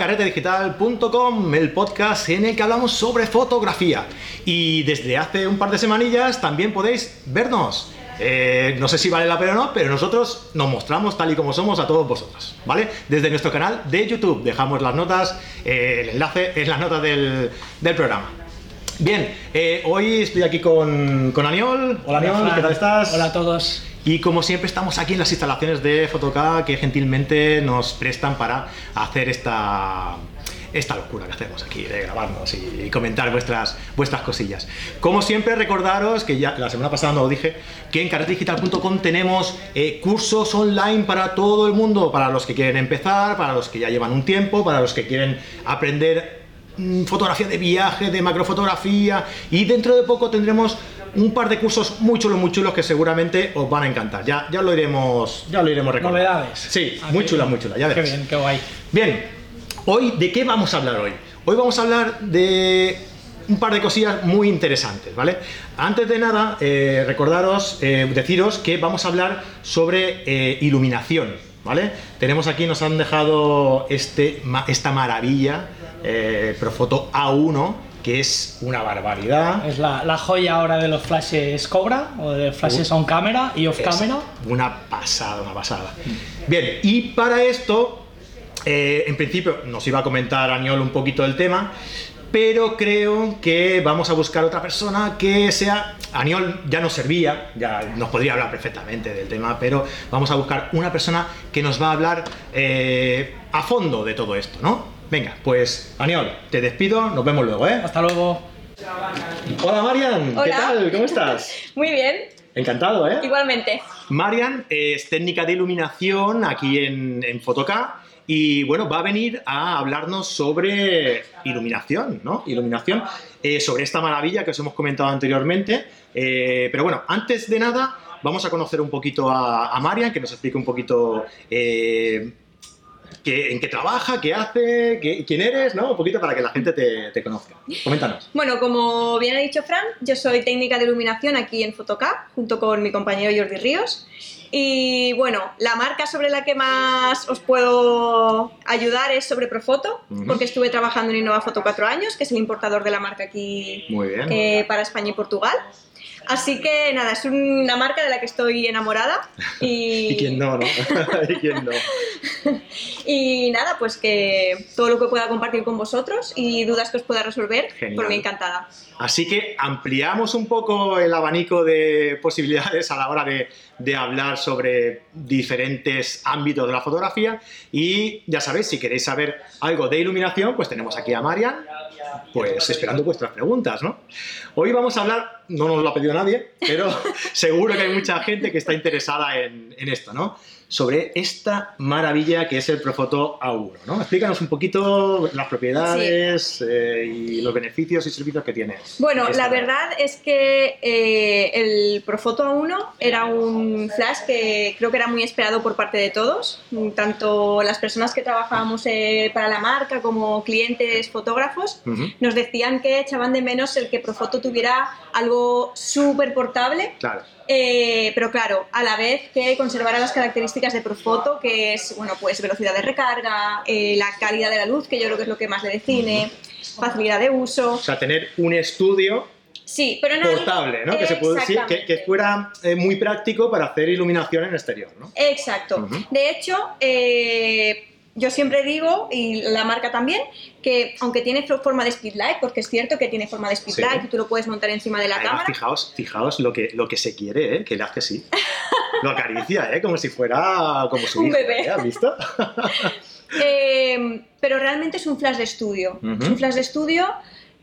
Carretedigital.com, el podcast en el que hablamos sobre fotografía. Y desde hace un par de semanillas también podéis vernos. Eh, no sé si vale la pena o no, pero nosotros nos mostramos tal y como somos a todos vosotros, ¿vale? Desde nuestro canal de YouTube. Dejamos las notas, eh, el enlace en las notas del, del programa. Bien, eh, hoy estoy aquí con, con Aniol. Hola Aniol. ¿qué tal estás? Hola a todos. Y como siempre estamos aquí en las instalaciones de Fotoca que gentilmente nos prestan para hacer esta, esta locura que hacemos aquí de grabarnos y, comentar vuestras, vuestras cosillas. Como siempre recordaros que ya la semana pasada no lo dije, que en carretedigital.com tenemos eh, cursos online para todo el mundo, para los que quieren empezar, para los que ya llevan un tiempo, para los que quieren aprender mm, fotografía de viaje, de macrofotografía y dentro de poco tendremos un par de cursos muy chulos, muy chulos que seguramente os van a encantar. Ya, ya lo iremos, ya lo iremos recordando. Novedades. Sí, muy qué chula, bien. muy chula. Ya Qué veréis. bien, qué guay. Bien, hoy de qué vamos a hablar hoy? Hoy vamos a hablar de un par de cosillas muy interesantes, ¿vale? Antes de nada, eh, recordaros, eh, deciros que vamos a hablar sobre eh, iluminación, ¿vale? Tenemos aquí, nos han dejado este, esta maravilla, Profoto A1, que es una barbaridad. Es la, la joya ahora de los flashes Cobra o de flashes on camera y off camera. Una pasada, una pasada. Bien, y para esto, eh, en principio nos iba a comentar Aniol un poquito del tema, pero creo que vamos a buscar otra persona que sea. Aniol ya nos servía, ya nos podría hablar perfectamente del tema, pero vamos a buscar una persona que nos va a hablar eh, a fondo de todo esto, ¿no? Venga, pues Aniol, te despido, nos vemos luego, ¿eh? Hasta luego. Hola Marian, ¿qué tal? ¿Cómo estás? Muy bien, Encantado, ¿eh? igualmente. Marian es técnica de iluminación aquí en, en Fotoca y bueno, va a venir a hablarnos sobre iluminación, ¿no? Iluminación, eh, sobre esta maravilla que os hemos comentado anteriormente. Eh, pero bueno, antes de nada, vamos a conocer un poquito a, a Marian, que nos explique un poquito eh, qué- en qué trabaja, qué hace, qué- quién eres, ¿no? Un poquito para que la gente te, te conozca. Coméntanos. Bueno, como bien ha dicho Fran, yo soy técnica de iluminación aquí en Fotocap, junto con mi compañero Jordi Ríos. Y bueno, la marca sobre la que más os puedo ayudar es sobre Profoto, Ujú. porque estuve trabajando en Innova Foto cuatro años, que es el importador de la marca aquí Muy bien. eh, para España y Portugal. Así que nada, es una marca de la que estoy enamorada. Y, ¿Y quién no, no? ¿Y quién no? Y nada, pues que todo lo que pueda compartir con vosotros y dudas que os pueda resolver, Genial. por mí encantada. Así que ampliamos un poco el abanico de posibilidades a la hora de, de hablar sobre diferentes ámbitos de la fotografía y ya sabéis, si queréis saber algo de iluminación, pues tenemos aquí a Marian, pues esperando vuestras preguntas, ¿no? Hoy vamos a hablar, no nos lo ha pedido nadie, pero seguro que hay mucha gente que está interesada en, en esto, ¿no? Sobre esta maravilla que es el Profoto A1, ¿no? Explícanos un poquito las propiedades eh, y los beneficios y servicios que tiene. Bueno, esta- la verdad es que eh, el Profoto A1 era un flash que creo que era muy esperado por parte de todos, tanto las personas que trabajábamos eh, para la marca como clientes fotógrafos. Ujú, Nos decían que echaban de menos el que Profoto tuviera algo súper portable Claro. Eh, pero claro, a la vez que conservara las características de Profoto, que es bueno, pues velocidad de recarga, eh, la calidad de la luz, que yo creo que es lo que más le define, facilidad de uso. O sea, tener un estudio Sí, pero no. portable, ¿no? Que, se puede decir, que, fuera eh, muy práctico para hacer iluminación en exterior, ¿no? Exacto. De hecho, eh, yo siempre digo, y la marca también, que aunque tiene fo- forma de speedlight, porque es cierto que tiene forma de speedlight Sí. y tú lo puedes montar encima de la Además, cámara. fijaos, fijaos lo que, lo que se quiere, ¿eh? Que le hace así. Lo acaricia, ¿eh? Como si fuera como su Un hijo, bebé. ¿eh? ¿Has visto? Eh, pero realmente es un flash de estudio. Es un flash de estudio,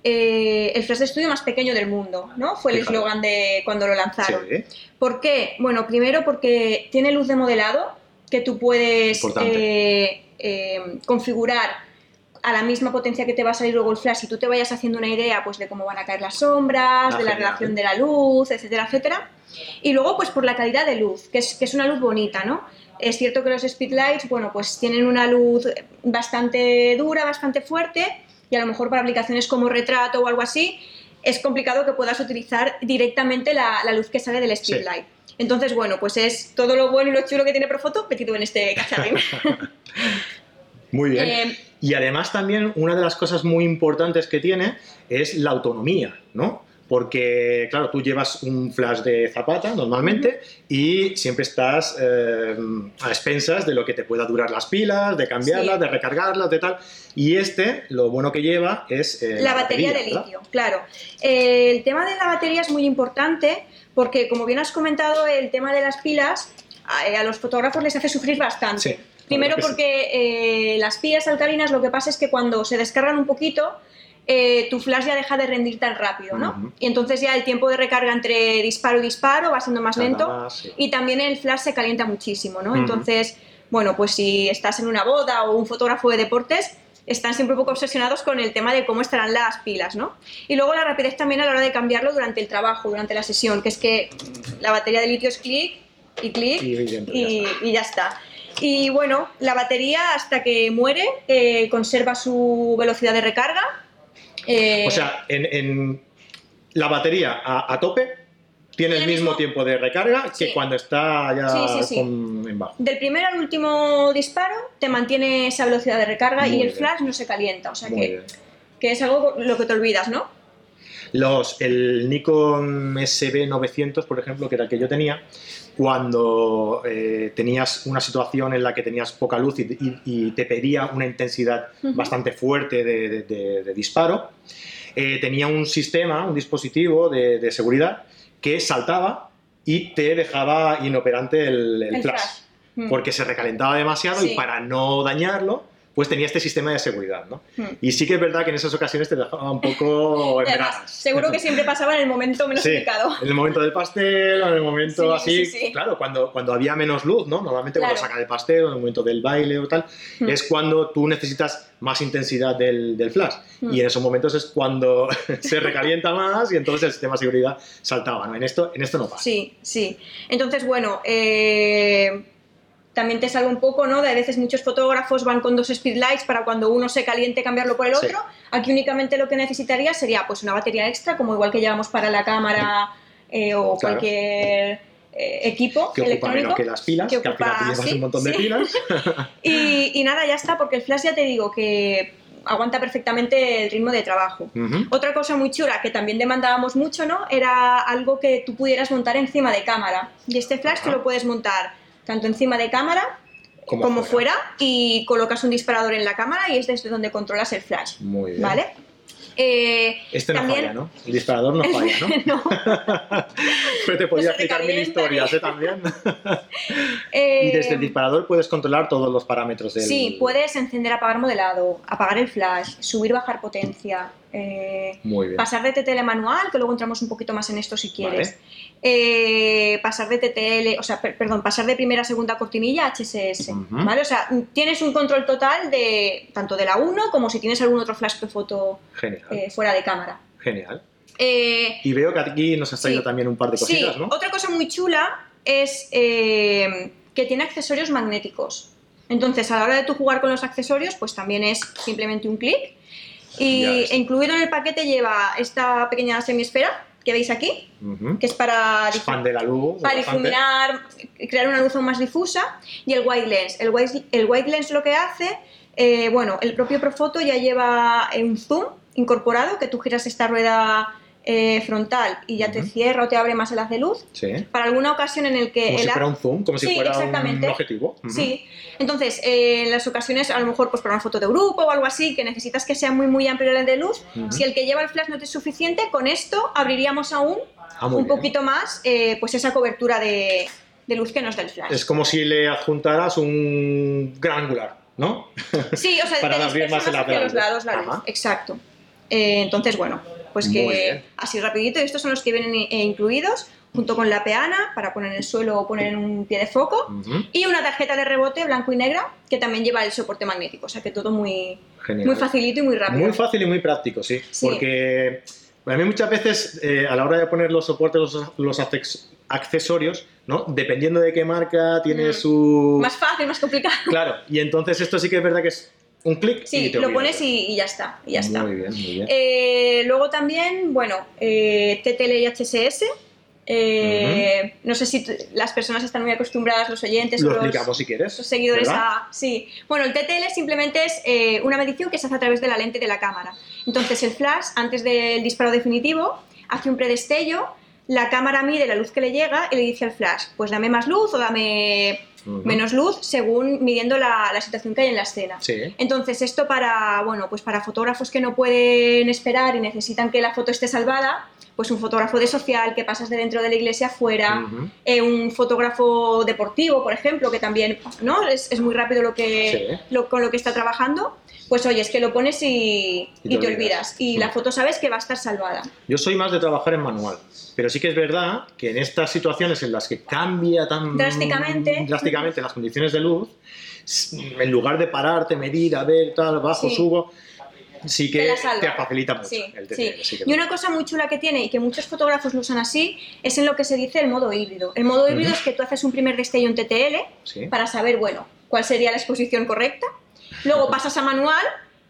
eh, el flash de estudio más pequeño del mundo, ¿no? Fue el eslogan de cuando lo lanzaron. Sí. ¿Por qué? Bueno, primero porque tiene luz de modelado que tú puedes eh, eh, configurar a la misma potencia que te va a salir luego el flash y tú te vayas haciendo una idea pues de cómo van a caer las sombras, Ah, de la genial. relación de la luz, etcétera, etcétera. Y luego pues por la calidad de luz, que es, que es una luz bonita, ¿no? Es cierto que los speedlights, bueno, pues tienen una luz bastante dura, bastante fuerte y a lo mejor para aplicaciones como retrato o algo así es complicado que puedas utilizar directamente la, la luz que sale del speedlight. Entonces, bueno, pues es todo lo bueno y lo chulo que tiene Profoto metido en este cacharrín. Muy bien. Eh, y además también una de las cosas muy importantes que tiene es la autonomía, ¿no? Porque, claro, tú llevas un flash de zapata normalmente y siempre estás eh, a expensas de lo que te pueda durar las pilas, de cambiarlas, Sí. de recargarlas, de tal. Y este, lo bueno que lleva es eh, la batería de ¿verdad? litio, claro. El tema de la batería es muy importante porque, como bien has comentado, el tema de las pilas a, a los fotógrafos les hace sufrir bastante. Sí, Primero sí. porque eh, las pilas alcalinas lo que pasa es que cuando se descargan un poquito, eh, tu flash ya deja de rendir tan rápido, ¿no? Y entonces ya el tiempo de recarga entre disparo y disparo va siendo más lento más, sí. y también el flash se calienta muchísimo, ¿no? Entonces, bueno, pues si estás en una boda o un fotógrafo de deportes, están siempre un poco obsesionados con el tema de cómo estarán las pilas, ¿no? Y luego la rapidez también a la hora de cambiarlo durante el trabajo, durante la sesión, que es que la batería de litio es clic y clic Y ya y, está. y ya está. Y bueno, la batería hasta que muere eh, conserva su velocidad de recarga. Eh, O sea, en, en la batería a, a tope tiene el mismo mismo- tiempo de recarga que Sí. cuando está ya Sí, sí, sí. con- en bajo. Del primero al último disparo te mantiene esa velocidad de recarga Muy y el flash no se calienta, o sea que, que es algo lo que te olvidas, ¿no? Los, el Nikon SB900, por ejemplo, que era el que yo tenía, cuando eh, tenías una situación en la que tenías poca luz y, y- y te pedía una intensidad bastante fuerte de, de- de- de disparo, eh, tenía un sistema, un dispositivo de seguridad que saltaba y te dejaba inoperante el, el El flash, flash. Mm. porque se recalentaba demasiado Sí. y para no dañarlo, pues tenía este sistema de seguridad, ¿no? Mm. Y sí que es verdad que en esas ocasiones te dejaba un poco en además, seguro que siempre pasaba en el momento menos Sí, indicado. en el momento del pastel, en el momento Sí, así, sí, claro, cuando, cuando había menos luz, ¿no? Normalmente cuando Claro. sacan el pastel en el momento del baile o tal, Hmm. es cuando tú necesitas más intensidad del, del flash. Hmm. Y en esos momentos es cuando se recalienta más y entonces el sistema de seguridad saltaba, ¿no? En esto, en esto no pasa. Sí, sí. Entonces, bueno, eh, también te salva un poco, ¿no? De veces muchos fotógrafos van con dos speedlights para cuando uno se caliente cambiarlo por el Sí. otro. Aquí únicamente lo que necesitaría sería pues una batería extra, como igual que llevamos para la cámara eh, o Claro. cualquier eh, equipo Que ocupa electrónico. menos que las pilas, que que, al final ocupa- te llevas sí, un montón de sí. pilas. Y, y nada, ya está, porque el flash ya te digo que aguanta perfectamente el ritmo de trabajo. Otra cosa muy chula que también demandábamos mucho, ¿no? Era algo que tú pudieras montar encima de cámara. Y este flash tú Ajá. lo puedes montar tanto encima de cámara Como como, fuera. fuera. y colocas un disparador en la cámara y es desde donde controlas el flash. Muy bien. ¿Vale? Eh, Este no también- falla, ¿no? El disparador no falla, ¿no? no. Pero te podía explicar mil historias, ¿eh? También. Eh, Y desde el disparador puedes controlar todos los parámetros del... Sí, puedes encender, apagar modelado, apagar el flash, subir, bajar potencia, eh, Muy bien. pasar de TTL manual, que luego entramos un poquito más en esto si quieres. Vale. Eh, pasar de TTL, o sea, per- perdón, pasar de primera a segunda cortinilla a HSS. ¿vale? O sea, tienes un control total de tanto de la 1 como si tienes algún otro flash prefoto Genial. eh, fuera de cámara. Genial. Y veo que aquí nos has traído Sí. también un par de cositas, sí, ¿no? otra cosa muy chula es que tiene accesorios magnéticos. Entonces, a la hora de tú jugar con los accesorios, pues también es simplemente un clic. Y incluido en el paquete lleva esta pequeña semiesfera que veis aquí, que es para, Expande la luz. para difuminar, crear una luz aún más difusa. Y el white lens. El white, el white lens lo que hace, eh, bueno, el propio Profoto ya lleva un zoom incorporado, que tú giras esta rueda eh, frontal y ya te cierra o te abre más el haz de luz. Sí. Para alguna ocasión en el que Como el si fuera un zoom, como si Sí, fuera exactamente. un objetivo. Ujú. Sí, entonces eh, en las ocasiones a lo mejor pues para una foto de grupo o algo así que necesitas que sea muy muy amplio el de luz, si el que lleva el flash no te es suficiente, con esto abriríamos aún Ah, un bien. poquito más eh, pues esa cobertura de, de luz que nos da el flash. Es como si le adjuntaras un gran angular, ¿no? Sí, o sea, para abrir más el hacia los lados la luz. Exacto. Eh, entonces, bueno, pues que así rapidito, y estos son los que vienen eh, incluidos, junto con la peana, para poner en el suelo o poner en un pie de foco, y una tarjeta de rebote blanco y negra, que también lleva el soporte magnético, o sea que todo muy, Genial. muy facilito y muy rápido. Muy fácil y muy práctico, sí. Sí. Porque a mí muchas veces, eh, a la hora de poner los soportes, los, los accesorios, ¿no? Dependiendo de qué marca tiene Mm. su... Más fácil, más complicado. Claro, y entonces esto sí que es verdad que es un clic y Sí, te lo pones y, y ya está, y ya está. Muy bien, muy bien. Eh, luego también, bueno, eh, TTL y HSS, Eh, No sé si las personas están muy acostumbradas, los oyentes Lo los, si quieres. los seguidores ¿verdad? a... Sí. Bueno, el TTL simplemente es eh, una medición que se hace a través de la lente de la cámara. Entonces el flash, antes del disparo definitivo, hace un predestello, la cámara mide la luz que le llega y le dice al flash, pues dame más luz o dame Menos luz según midiendo la, la situación que hay en la escena. Sí. Entonces, esto para, bueno, pues para fotógrafos que no pueden esperar y necesitan que la foto esté salvada, pues un fotógrafo de social que pasas de dentro de la iglesia afuera, eh, un fotógrafo deportivo, por ejemplo, que también ¿no? es, es muy rápido lo que, Sí. lo- con lo que está trabajando, pues oye, es que lo pones y, Y te y te olvidas. olvidas. Y la foto sabes que va a estar salvada. Yo soy más de trabajar en manual, pero sí que es verdad que en estas situaciones en las que cambia tan Drásticamente. drásticamente las condiciones de luz, en lugar de pararte, medir, a ver, tal, bajo, Sí. subo, sí que Te facilita mucho Sí, el sí Y una cosa muy chula que tiene y que muchos fotógrafos lo usan así es en lo que se dice el modo híbrido. El modo híbrido es que tú haces un primer destello en TTL para saber, bueno, cuál sería la exposición correcta. Luego pasas a manual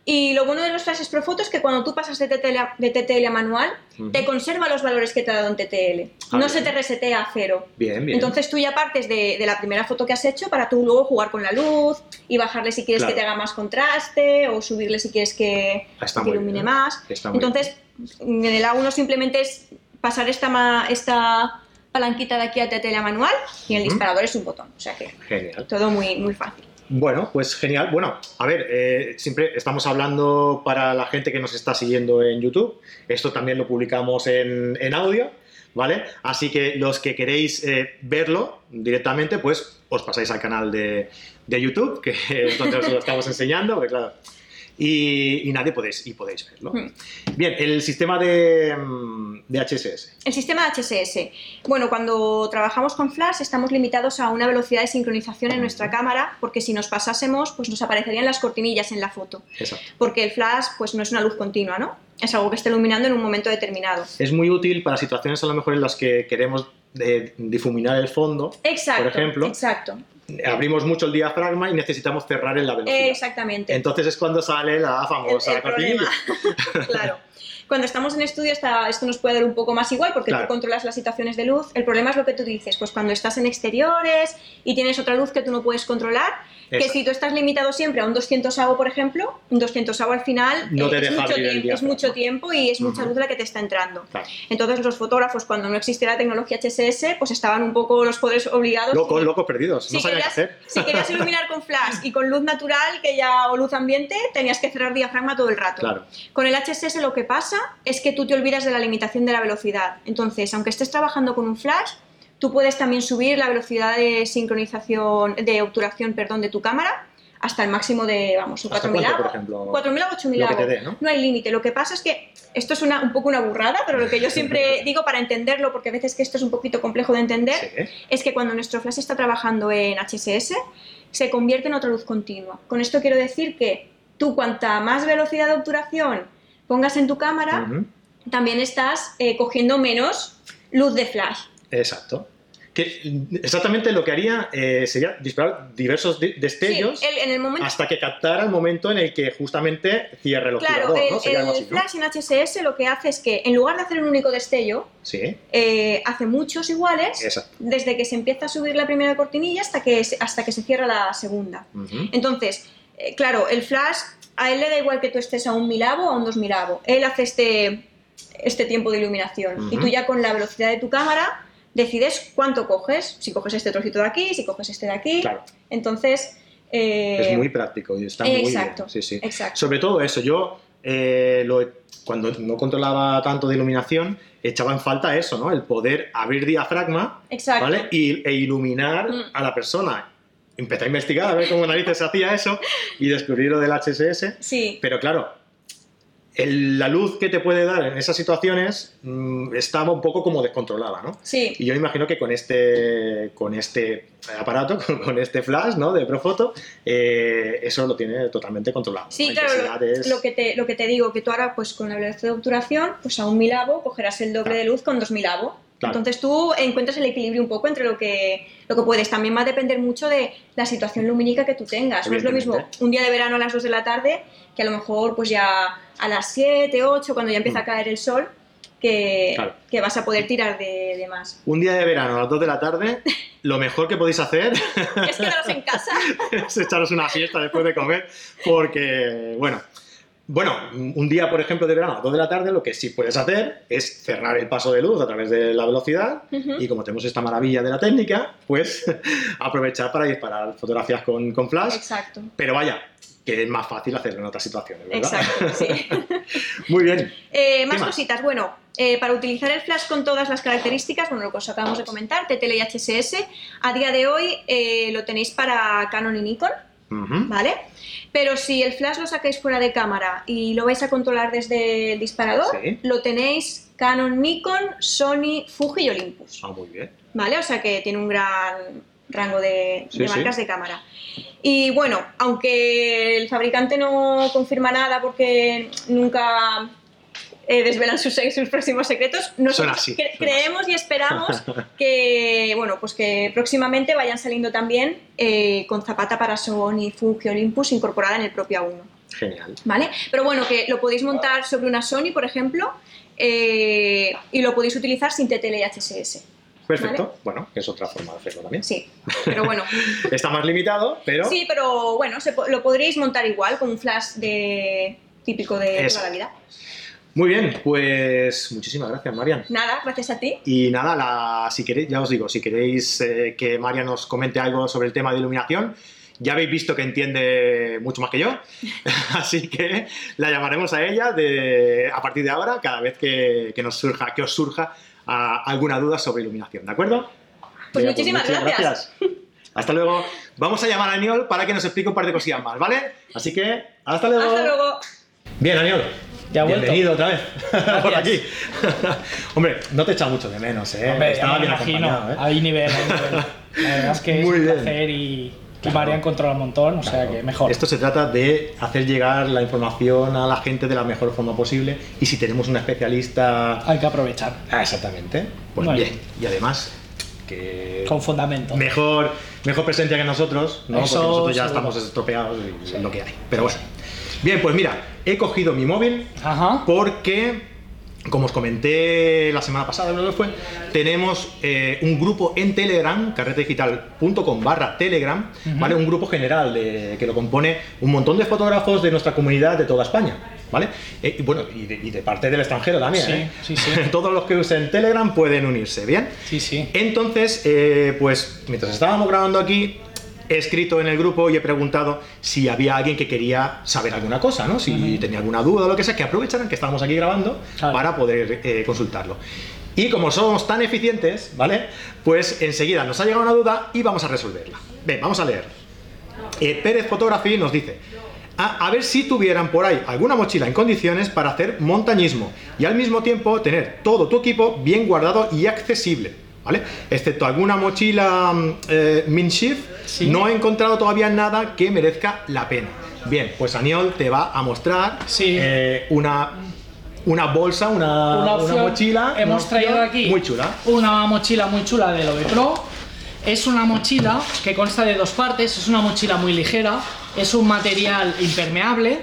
y lo bueno de los flashes Profoto es que cuando tú pasas de TTL a, de TTL a manual, Ujú. te conserva los valores que te ha dado en TTL. Ah, no bien. se te resetea a cero. Bien, bien. Entonces tú ya partes de, de la primera foto que has hecho para tú luego jugar con la luz y bajarle si quieres Claro. que te haga más contraste o subirle si quieres que, Ah, está que ilumine bien. más. Está Entonces, en el A1 simplemente es pasar esta, esta palanquita de aquí a TTL a manual y el Ujú. disparador es un botón. O sea que Genial. todo muy, muy fácil. Bueno, pues genial. Bueno, a ver, eh, siempre estamos hablando para la gente que nos está siguiendo en YouTube. Esto también lo publicamos en, en audio, ¿vale? Así que los que queréis eh, verlo directamente, pues os pasáis al canal de, de YouTube, que es donde os lo estamos enseñando, porque claro. Y, y nadie podéis, y podéis verlo. Hmm. Bien, el sistema de, mm, de HSS. El sistema de HSS. Bueno, cuando trabajamos con flash estamos limitados a una velocidad de sincronización en nuestra cámara porque si nos pasásemos pues nos aparecerían las cortinillas en la foto. Exacto. Porque el flash pues no es una luz continua, ¿no? Es algo que está iluminando en un momento determinado. Es muy útil para situaciones a lo mejor en las que queremos eh, difuminar el fondo. Exacto. Por ejemplo. Exacto. Abrimos mucho el diafragma y necesitamos cerrar en la velocidad. Exactamente. Entonces es cuando sale la famosa el cortinilla. claro. Cuando estamos en estudio está- esto nos puede dar un poco más igual porque Claro. tú controlas las situaciones de luz. El problema es lo que tú dices, pues cuando estás en exteriores y tienes otra luz que tú no puedes controlar, que si tú estás limitado siempre a un 200 AO, por ejemplo, un 200 AO al final No eh, te es, deja mucho tiempo, es mucho tiempo y es mucha Ujú. luz la que te está entrando. Claro. Entonces los fotógrafos, cuando no existía la tecnología HSS, pues estaban un poco los poderes obligados. Locos, locos perdidos, Si no sabían qué querías, hacer. si querías iluminar con flash y con luz natural que ya, o luz ambiente, tenías que cerrar diafragma todo el rato. Claro. Con el HSS lo que pasa es que tú te olvidas de la limitación de la velocidad. Entonces, aunque estés trabajando con un flash, tú puedes también subir la velocidad de sincronización, de obturación, perdón, de tu cámara hasta el máximo de, vamos, un ¿Hasta 4000 cuánto, por AVO. ejemplo? 4000 a 8000 Lo que AVO. te dé, ¿no? hay límite. Lo que pasa es que esto es una, un poco una burrada, pero lo que yo siempre digo para entenderlo, porque a veces que esto es un poquito complejo de entender, Sí. es que cuando nuestro flash está trabajando en HSS, se convierte en otra luz continua. Con esto quiero decir que tú cuanta más velocidad de obturación pongas en tu cámara, también estás eh, cogiendo menos luz de flash. Exacto. Que exactamente lo que haría eh, sería disparar diversos di- destellos Sí, el- en el momento... hasta que captara el momento en el que justamente cierre el Claro, obturador, el, ¿no? Sería algo el así, ¿no? flash en HSS lo que hace es que en lugar de hacer un único destello, Sí, eh, hace muchos iguales exacto. desde que se empieza a subir la primera cortinilla hasta que se, hasta que se cierra la segunda. Entonces, eh, claro, el flash a él le da igual que tú estés a un milavo o a un dos milavo. Él hace este, este tiempo de iluminación. Y tú ya con la velocidad de tu cámara decides cuánto coges. Si coges este trocito de aquí, si coges este de aquí. Claro, Entonces... eh, es muy práctico y está muy exacto, bien. Sí, sí. exacto. Sobre todo eso, yo eh, lo- cuando no controlaba tanto de iluminación, echaba en falta eso, ¿no? El poder abrir diafragma. ¿vale? Y, e iluminar Mm. a la persona. Empecé a investigar a ver cómo narices hacía eso y descubrí lo del HSS. Sí, Pero claro, el- la luz que te puede dar en esas situaciones mm, estaba un poco como descontrolada, ¿no? sí. Y yo imagino que con este, con este aparato, con, con este flash ¿no? de Profoto, eh, eso lo tiene totalmente controlado. Sí, La claro, lo, es- lo que te, lo que te digo, que tú ahora pues con la velocidad de obturación, pues a un milavo cogerás el doble Claro. de luz con dos milavo. Claro. Entonces tú encuentras el equilibrio un poco entre lo que, lo que puedes. También va a depender mucho de la situación lumínica que tú tengas. No es lo mismo un día de verano a las 2 de la tarde que a lo mejor pues ya a las 7, 8, cuando ya empieza Mm. a caer el sol, que, Claro. que vas a poder tirar de, de más. Un día de verano a las 2 de la tarde, lo mejor que podéis hacer Es quedaros en casa. es echaros una siesta después de comer, porque, bueno, bueno, un día, por ejemplo, de verano a las 2 de la tarde, lo que sí puedes hacer es cerrar el paso de luz a través de la velocidad y como tenemos esta maravilla de la técnica, pues aprovechar para disparar fotografías con, con flash, Exacto. pero vaya, que es más fácil hacerlo en otras situaciones, ¿verdad? Exacto, sí. Muy bien. Eh, más, más? cositas. Bueno, eh, para utilizar el flash con todas las características, bueno, lo que os acabamos de comentar, TTL y HSS, a día de hoy eh, lo tenéis para Canon y Nikon. ¿vale? Pero si el flash lo sacáis fuera de cámara y lo vais a controlar desde el disparador, Sí. lo tenéis Canon, Nikon, Sony, Fuji y Olympus, Ah, muy bien. ¿vale? O sea que tiene un gran rango de, Sí, de sí. marcas de cámara. Y bueno, aunque el fabricante no confirma nada porque nunca eh, desvelan sus, sus próximos secretos, nosotros así, cre- creemos y esperamos que, bueno, pues que próximamente vayan saliendo también eh, con zapata para Sony, Fuji, Olympus incorporada en el propio A1. Genial. ¿Vale? Pero bueno, que lo podéis montar sobre una Sony, por ejemplo, eh, y lo podéis utilizar sin TTL y HSS. Perfecto. Bueno, es otra forma de hacerlo también. Sí, pero bueno. Está más limitado, pero Sí, pero bueno, se po- lo podréis montar igual con un flash de típico de Eso. toda la vida. Muy bien. Pues muchísimas gracias, Marian. Nada, gracias a ti. Y nada, la- si queréis, ya os digo, si queréis eh, que María nos comente algo sobre el tema de iluminación, ya habéis visto que entiende mucho más que yo, así que la llamaremos a ella de, a partir de ahora, cada vez que, que nos surja, que os surja alguna duda sobre iluminación, ¿de acuerdo? Pues Venga, muchísimas muchas gracias. Hasta luego. Vamos a llamar a Aniol para que nos explique un par de cosillas más, ¿vale? Así que, hasta luego. Hasta luego. Bien, Aniol. Ya. Bienvenido otra vez por aquí. Hombre, no te echa mucho de menos, ¿eh? Hombre, Estaba me bien imagino, acompañado, ¿eh? hay nivel, hay nivel. La verdad es que es Muy un bien. placer y, y Marian controla un montón, o sea que mejor. Esto se trata de hacer llegar la información a la gente de la mejor forma posible y si tenemos un especialista... Hay que aprovechar, Ah, exactamente. Pues Muy bien. bien. Y además, que... con fundamento. Mejor, mejor presencia que nosotros, ¿no? Eso Porque nosotros ya seguro. estamos estropeados y es lo que hay. Pero bueno. Bien, pues mira, he cogido mi móvil Ajá. porque, como os comenté la semana pasada, creo que fue, tenemos eh, un grupo en Telegram, carretedigital.com barra Telegram, ¿vale? Un grupo general de- que lo compone un montón de fotógrafos de nuestra comunidad de toda España, ¿vale? Eh, y bueno, y de, y de parte del extranjero también, Sí, ¿eh? sí, sí. Todos los que usen Telegram pueden unirse, ¿bien? Sí, sí. Entonces, pues mientras estábamos grabando aquí, he escrito en el grupo y he preguntado si había alguien que quería saber alguna cosa, ¿no? Si tenía alguna duda o lo que sea, que aprovecharan que estamos aquí grabando Claro. para poder eh, consultarlo. Y como somos tan eficientes, ¿vale? Pues enseguida nos ha llegado una duda y vamos a resolverla. Ven, vamos a leer. Eh, Pérez Photography nos dice, a, a ver si tuvieran por ahí alguna mochila en condiciones para hacer montañismo y al mismo tiempo tener todo tu equipo bien guardado y accesible, ¿vale? Excepto alguna mochila mm, eh, Minshift, Sí. no he encontrado todavía nada que merezca la pena. Bien, pues Aniol te va a mostrar Sí. eh, una, una bolsa, una, Una mochila. Hemos una traído aquí Muy chula. una mochila muy chula de Love Pro. Es una mochila que consta de dos partes, es una mochila muy ligera, es un material impermeable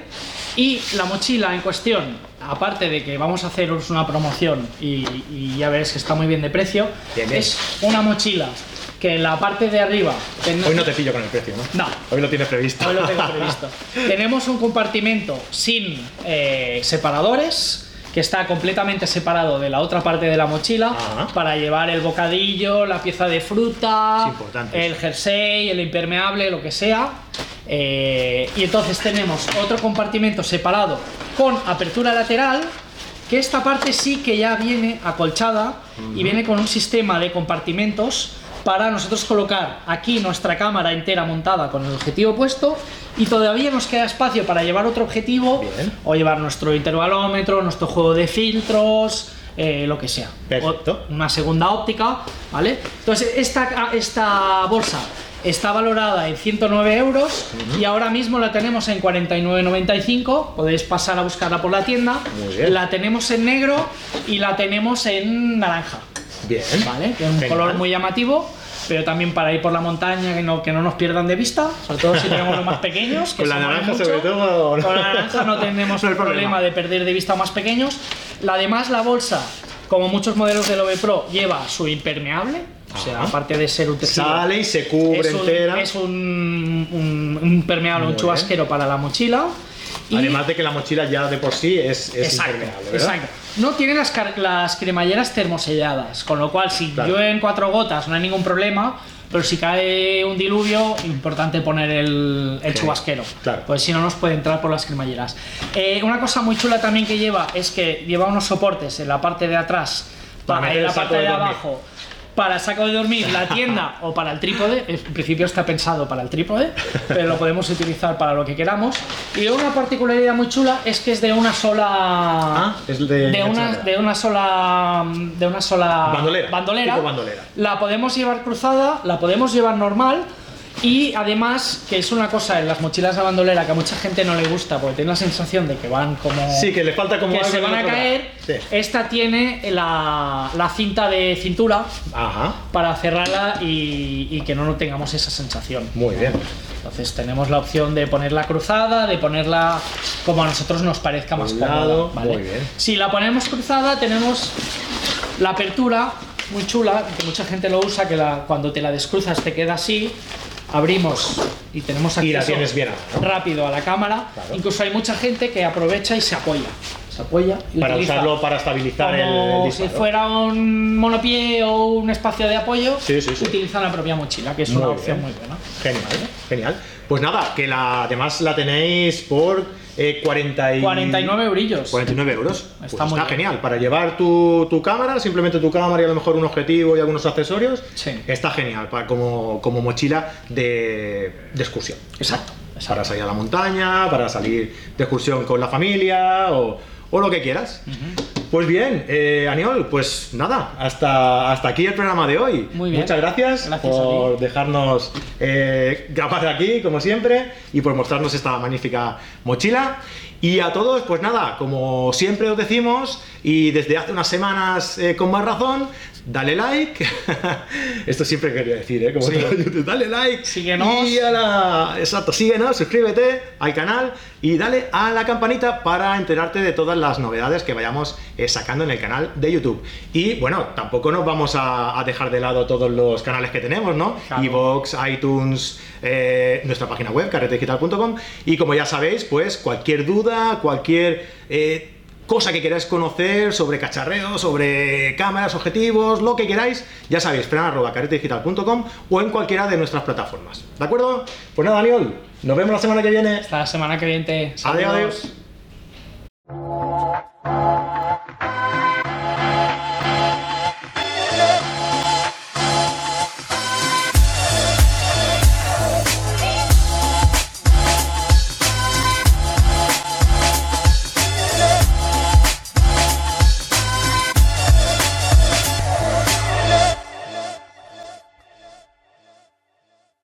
y la mochila en cuestión, aparte de que vamos a haceros una promoción y, y ya veréis que está muy bien de precio, Bien, bien. es una mochila que en la parte de arriba... ten- Hoy no te pillo con el precio, ¿no? No, Hoy lo tienes previsto. Hoy lo tengo previsto. Tenemos un compartimento sin eh, separadores que está completamente separado de la otra parte de la mochila Ajá. para llevar el bocadillo, la pieza de fruta, el jersey, el impermeable, lo que sea. Eh, y entonces tenemos otro compartimento separado con apertura lateral que esta parte sí que ya viene acolchada y viene con un sistema de compartimentos para nosotros colocar aquí nuestra cámara entera montada con el objetivo puesto y todavía nos queda espacio para llevar otro objetivo Bien. o llevar nuestro intervalómetro, nuestro juego de filtros, eh, lo que sea. Perfecto. O una segunda óptica, ¿vale? Entonces esta, esta bolsa está valorada en 109 euros y ahora mismo la tenemos en 49,95. Podéis pasar a buscarla por la tienda. Muy bien. La tenemos en negro y la tenemos en naranja, Bien. ¿vale? Que es un Genial. color muy llamativo. Pero también para ir por la montaña, que no, que no nos pierdan de vista, sobre todo si tenemos los más pequeños. Que Con la naranja mucho. sobre todo. Con la naranja no tenemos No el problema problema. de perder de vista más pequeños. La además la bolsa como muchos modelos del OV Pro, lleva su impermeable, o sea, Ajá. aparte de ser un tejido. Sale y se cubre es un, entera. es un, un- un impermeable, Muy un bien. chubasquero para la mochila. Y Además de que la mochila ya de por sí es, es exacto, impermeable, ¿verdad? exacto. No tiene las, las cremalleras termoselladas, con lo cual si Claro. llueve en cuatro gotas no hay ningún problema, pero si cae un diluvio, importante poner el, el Sí, chubasquero, claro. pues si no nos puede entrar por las cremalleras. Eh, una cosa muy chula también que lleva es que lleva unos soportes en la parte de atrás, Para para, en la parte de de abajo. Para saco de dormir, la tienda o para el trípode. En principio está pensado para el trípode, pero lo podemos utilizar para lo que queramos. Y una particularidad muy chula es que es de una sola. Ah, es de- de una, de una sola. De una sola. Bandolera, bandolera. La podemos llevar cruzada, la podemos llevar normal. Y además, que es una cosa en las mochilas de bandolera que a mucha gente no le gusta porque tiene la sensación de que van como Sí, que le falta como que algo se van a caer. Sí. Esta tiene la, la cinta de cintura Ajá, para cerrarla y, y que no tengamos esa sensación. muy bien. Entonces tenemos la opción de ponerla cruzada, de ponerla como a nosotros nos parezca más cómoda. muy bien. Si la ponemos cruzada tenemos la apertura muy chula, que mucha gente lo usa, que la, cuando te la descruzas te queda así. Abrimos y tenemos Y la acceso tienes bien, ¿no? rápido a la cámara. Claro. Incluso hay mucha gente que aprovecha y se apoya. Se apoya y Para utiliza usarlo para estabilizar el, como el si fuera un monopié o un espacio de apoyo, Sí, sí, sí. utiliza la propia mochila, que es Muy una bien. opción muy buena. Genial, genial. Pues nada, que la, además la tenéis por eh, 40 y- 49 eurillos. 49 euros. Pues Está muy bien. genial. Para llevar tu, tu cámara, simplemente tu cámara y a lo mejor un objetivo y algunos accesorios. Sí. Está genial para, como, como mochila de, de excursión. Exacto. Para salir a la montaña, para salir de excursión con la familia o, o lo que quieras. Pues bien, eh, Aniol, pues nada, hasta, hasta aquí el programa de hoy. Muy bien. Muchas gracias, por dejarnos eh, grabar aquí, como siempre, y por mostrarnos esta magnífica mochila. Y a todos, pues nada, como siempre os decimos, y desde hace unas semanas eh, con más razón, dale like. Esto siempre quería decir, ¿eh? Como Sí. YouTube, dale like. Síguenos. Y a la... Exacto, síguenos, suscríbete al canal y dale a la campanita para enterarte de todas las novedades que vayamos eh, sacando en el canal de YouTube. Y bueno, tampoco nos vamos a, a dejar de lado todos los canales que tenemos, ¿no? Claro. Evox, iTunes, eh, nuestra página web, carretedigital.com. Y como ya sabéis, pues cualquier duda, cualquier... eh, cosa que queráis conocer sobre cacharreo, sobre cámaras, objetivos, lo que queráis, ya sabéis, fran.carretedigital.com o en cualquiera de nuestras plataformas. ¿De acuerdo? Pues nada, Daniel, nos vemos la semana que viene. Hasta la semana que viene. Adiós.